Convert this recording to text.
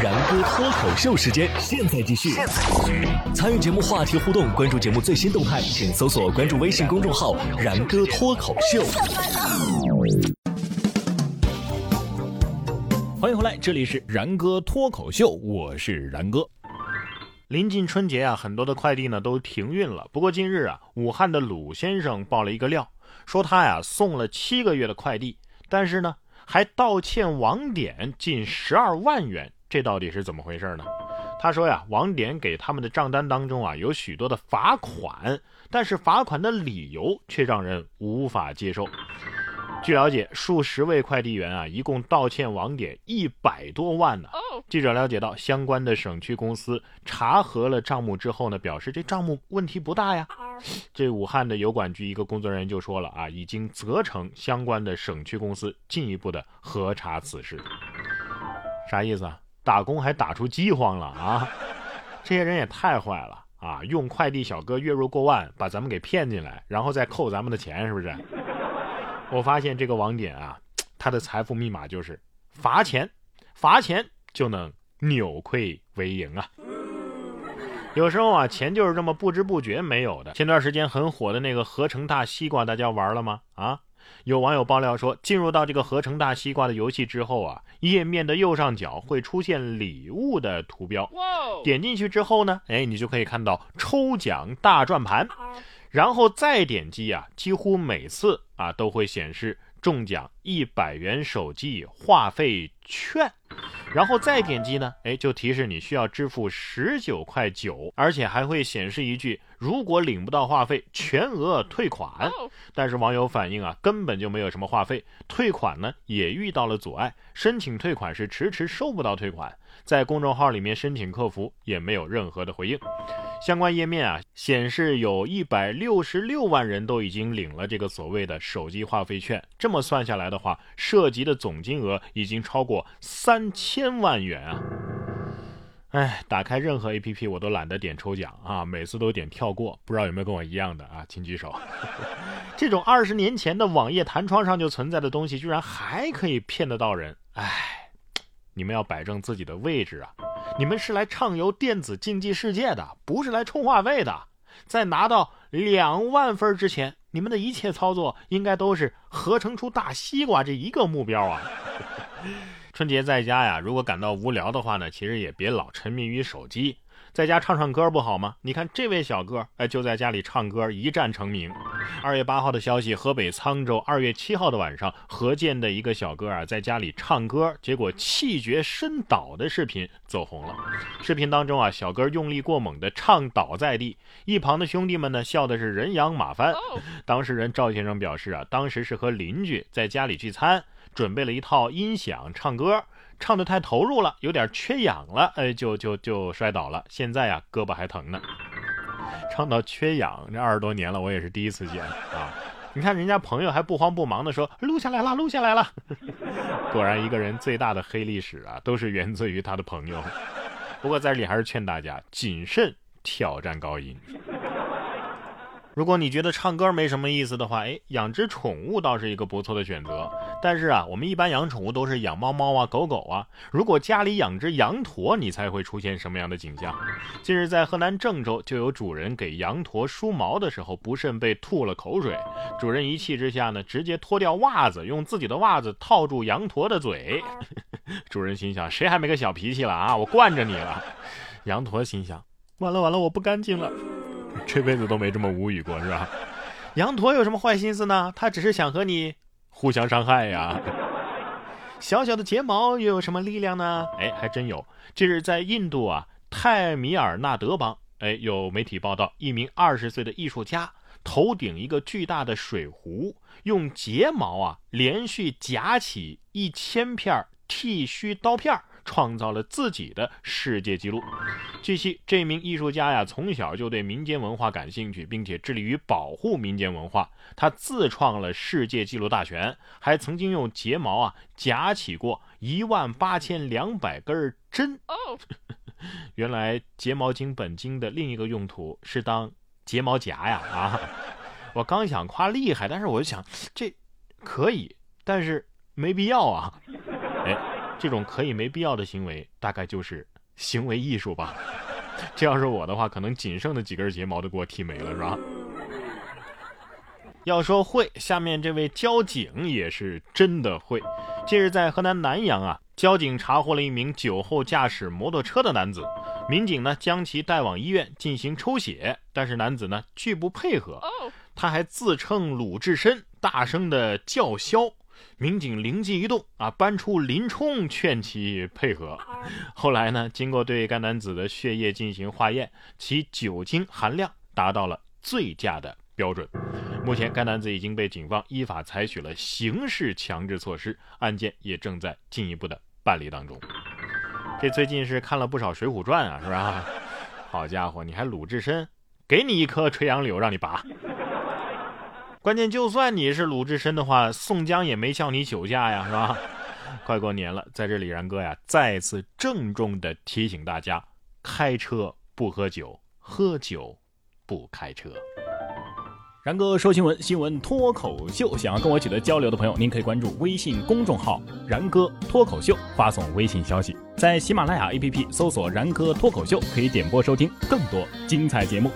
然哥脱口秀时间，现在继续。参与节目话题互动，关注节目最新动态，请搜索关注微信公众号“然哥脱口秀”。欢迎回来，这里是然哥脱口秀，我是然哥。临近春节啊，很多的快递呢都停运了。不过近日啊，武汉的鲁先生爆了一个料，说他呀送了七个月的快递，但是呢还道歉网点近十二万元。这到底是怎么回事呢？他说呀，网点给他们的账单当中啊有许多的罚款，但是罚款的理由却让人无法接受。据了解，数十位快递员啊，一共道歉网点一百多万呢。记者了解到，相关的省区公司查核了账目之后呢，表示这账目问题不大呀。这武汉的邮管局一个工作人员就说了啊，已经责成相关的省区公司进一步的核查此事。啥意思啊？打工还打出饥荒了啊！这些人也太坏了啊！用快递小哥月入过万把咱们给骗进来，然后再扣咱们的钱，是不是？我发现这个网点啊，他的财富密码就是罚钱，罚钱就能扭亏为盈啊！有时候啊，钱就是这么不知不觉没有的。前段时间很火的那个合成大西瓜，大家玩了吗？啊？有网友爆料说，进入到这个合成大西瓜的游戏之后啊，页面的右上角会出现礼物的图标，点进去之后呢，哎，你就可以看到抽奖大转盘，然后再点击啊，几乎每次啊都会显示中奖一百元手机话费券，然后再点击呢，哎，就提示你需要支付十九块九，而且还会显示一句。如果领不到话费，全额退款。但是网友反映啊，根本就没有什么话费，退款呢也遇到了阻碍，申请退款是迟迟收不到退款，在公众号里面申请客服也没有任何的回应。相关页面啊显示有一百六十六万人都已经领了这个所谓的手机话费券，这么算下来的话，涉及的总金额已经超过三千万元啊。哎，打开任何 APP 我都懒得点抽奖啊，每次都点跳过。不知道有没有跟我一样的啊？请举手。这种二十年前的网页弹窗上就存在的东西，居然还可以骗得到人。哎，你们要摆正自己的位置啊！你们是来畅游电子竞技世界的，不是来充话费的。在拿到两万分之前，你们的一切操作应该都是合成出大西瓜这一个目标啊。春节在家呀，如果感到无聊的话呢，其实也别老沉迷于手机，在家唱唱歌不好吗？你看这位小哥，哎，就在家里唱歌一战成名。二月八号的消息，河北沧州二月七号的晚上，何健的一个小哥啊，在家里唱歌，结果气绝身倒的视频走红了。视频当中啊，小哥用力过猛的唱倒在地，一旁的兄弟们呢笑的是人仰马翻。当事人赵先生表示啊，当时是和邻居在家里聚餐。准备了一套音响唱歌，唱得太投入了，有点缺氧了，哎，就就就摔倒了。现在呀，胳膊还疼呢。唱到缺氧，这二十多年了，我也是第一次见啊。你看人家朋友还不慌不忙的说录下来了，录下来了。果然，一个人最大的黑历史啊，都是源自于他的朋友。不过在这里还是劝大家谨慎挑战高音。如果你觉得唱歌没什么意思的话，哎，养只宠物倒是一个不错的选择。但是啊，我们一般养宠物都是养猫猫啊、狗狗啊。如果家里养只羊驼，你猜会出现什么样的景象？近日在河南郑州，就有主人给羊驼梳毛的时候，不慎被吐了口水。主人一气之下呢，直接脱掉袜子，用自己的袜子套住羊驼的嘴。主人心想：谁还没个小脾气了啊？我惯着你了。羊驼心想：完了完了，我不干净了。这辈子都没这么无语过，是吧？羊驼有什么坏心思呢？他只是想和你互相伤害呀。小小的睫毛又有什么力量呢？哎，还真有。这是在印度啊，泰米尔纳德邦，哎，有媒体报道，一名二十岁的艺术家头顶一个巨大的水壶，用睫毛啊连续夹起一千片剃须刀片创造了自己的世界纪录。据悉，这名艺术家呀，从小就对民间文化感兴趣，并且致力于保护民间文化。他自创了世界纪录大全，还曾经用睫毛啊夹起过一万八千两百根针。原来睫毛精本精的另一个用途是当睫毛夹呀！啊，我刚想夸厉害，但是我就想这可以，但是没必要啊。哎。这种可以没必要的行为，大概就是行为艺术吧。这要是我的话，可能仅剩的几根睫毛都给我剃没了，是吧？要说会，下面这位交警也是真的会。近日在河南南阳啊，交警查获了一名酒后驾驶摩托车的男子，民警呢将其带往医院进行抽血，但是男子呢拒不配合，他还自称鲁智深，大声的叫嚣。民警灵机一动啊，搬出林冲劝其配合。后来呢，经过对该男子的血液进行化验，其酒精含量达到了醉驾的标准。目前，该男子已经被警方依法采取了刑事强制措施，案件也正在进一步的办理当中。这最近是看了不少《水浒传》啊，是吧？好家伙，你还鲁智深，给你一棵垂杨柳让你拔。关键，就算你是鲁智深的话，宋江也没叫你酒驾呀，是吧？快过年了，在这里，然哥呀，再次郑重的提醒大家：开车不喝酒，喝酒不开车。然哥说新闻，新闻脱口秀。想要跟我取得交流的朋友，您可以关注微信公众号“然哥脱口秀”，发送微信消息，在喜马拉雅 APP 搜索“然哥脱口秀”，可以点播收听更多精彩节目。